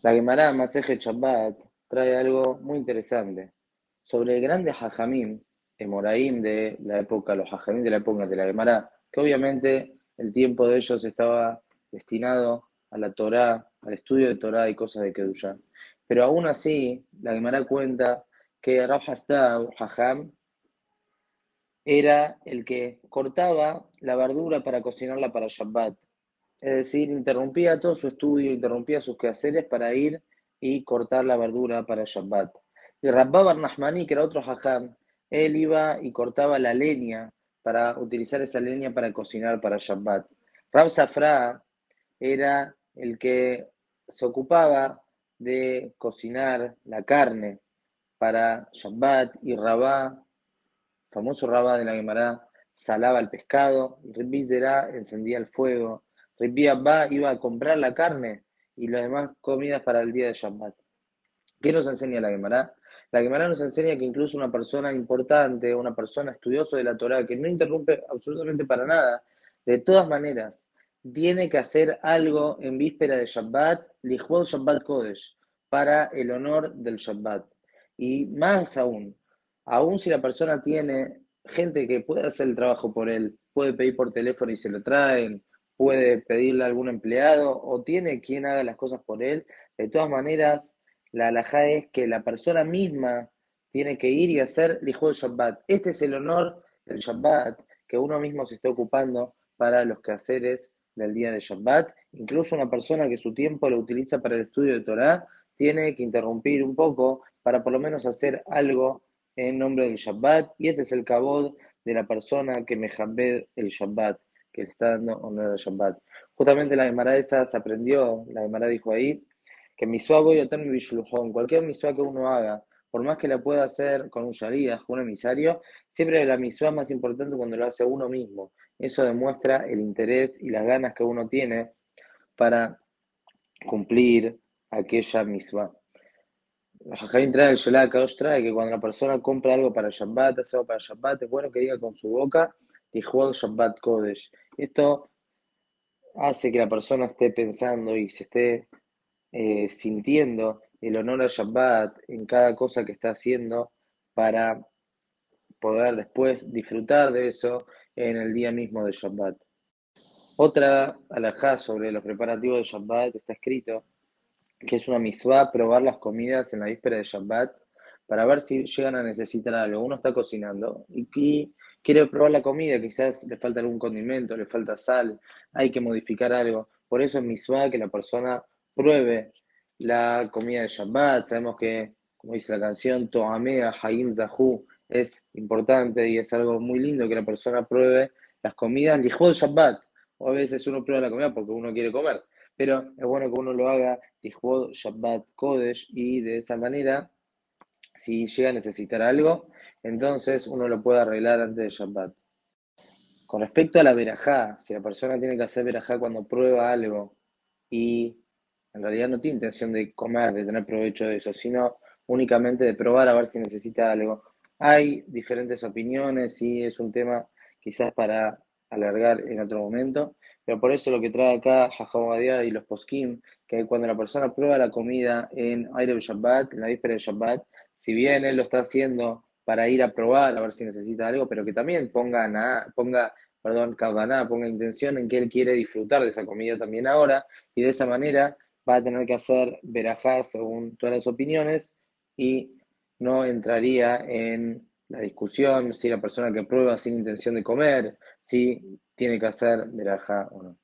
La Gemara Maseje Shabbat trae algo muy interesante sobre el grande Hajamim, Emoraim de la época, los Hajamim de la época de la Gemara, que obviamente el tiempo de ellos estaba destinado a la Torá, al estudio de Torá y cosas de Kedusha. Pero aún así, la Gemara cuenta que Rab Hastav, Hajam, era el que cortaba la verdura para cocinarla para Shabbat. Es decir, interrumpía todo su estudio, interrumpía sus quehaceres para ir y cortar la verdura para Shabbat. Y Rabba Barnahmani, que era otro hajam, él iba y cortaba la leña para utilizar esa leña para cocinar para Shabbat. Rab Safra era el que se ocupaba de cocinar la carne para Shabbat y Rabá, famoso Rabá de la Gemara, salaba el pescado, y Rabbi encendía el fuego, Rabbi Abba iba a comprar la carne y las demás comidas para el día de Shabbat. ¿Qué nos enseña la Gemara? La Gemara nos enseña que incluso una persona importante, una persona estudiosa de la Torah, que no interrumpe absolutamente para nada, de todas maneras, tiene que hacer algo en víspera de Shabbat, Lichbol Shabbat Kodesh, para el honor del Shabbat. Y más aún, aún si la persona tiene gente que puede hacer el trabajo por él, puede pedir por teléfono y se lo traen, puede pedirle a algún empleado o tiene quien haga las cosas por él. De todas maneras, la alhaja es que la persona misma tiene que ir y hacer el hijo Shabbat. Este es el honor del Shabbat que uno mismo se está ocupando para los quehaceres del día de Shabbat. Incluso una persona que su tiempo lo utiliza para el estudio de Torah tiene que interrumpir un poco para por lo menos hacer algo en nombre del Shabbat. Y este es el cabod de la persona que me el Shabbat que le está dando honor al Shabbat. Justamente la Gemara esa se aprendió, la Gemara dijo ahí, que misua voy a tener mi cualquier misua que uno haga, por más que la pueda hacer con un sharia, con un emisario, siempre la misua es más importante cuando lo hace uno mismo. Eso demuestra el interés y las ganas que uno tiene para cumplir aquella misua. Jajamín trae el Sholá trae que cuando la persona compra algo para Shabbat, hace algo para Shabbat, es bueno que diga con su boca Tijuan Shabbat Kodesh. Esto hace que la persona esté pensando y se esté eh, sintiendo el honor a Shabbat en cada cosa que está haciendo para poder después disfrutar de eso en el día mismo de Shabbat. Otra alajá sobre los preparativos de Shabbat está escrito que es una misvá probar las comidas en la víspera de Shabbat para ver si llegan a necesitar algo. Uno está cocinando y quiere probar la comida, quizás le falta algún condimento, le falta sal, hay que modificar algo. Por eso es misma que la persona pruebe la comida de Shabbat. Sabemos que, como dice la canción, Toamea Haim Zahu es importante y es algo muy lindo que la persona pruebe las comidas de Shabbat. O a veces uno prueba la comida porque uno quiere comer, pero es bueno que uno lo haga Lijod Shabbat Kodesh y de esa manera, si llega a necesitar algo, entonces uno lo puede arreglar antes de Shabbat. Con respecto a la verajá, si la persona tiene que hacer verajá cuando prueba algo y en realidad no tiene intención de comer, de tener provecho de eso, sino únicamente de probar a ver si necesita algo. Hay diferentes opiniones y es un tema quizás para alargar en otro momento, pero por eso lo que trae acá Jajabadía y los poskim, que cuando la persona prueba la comida en Aire Shabbat, en la víspera de Shabbat, si bien él lo está haciendo para ir a probar, a ver si necesita algo, pero que también ponga, nada, ponga perdón, nada, ponga intención en que él quiere disfrutar de esa comida también ahora, y de esa manera va a tener que hacer verajá según todas las opiniones y no entraría en la discusión si la persona que prueba sin intención de comer, si tiene que hacer verajá o no.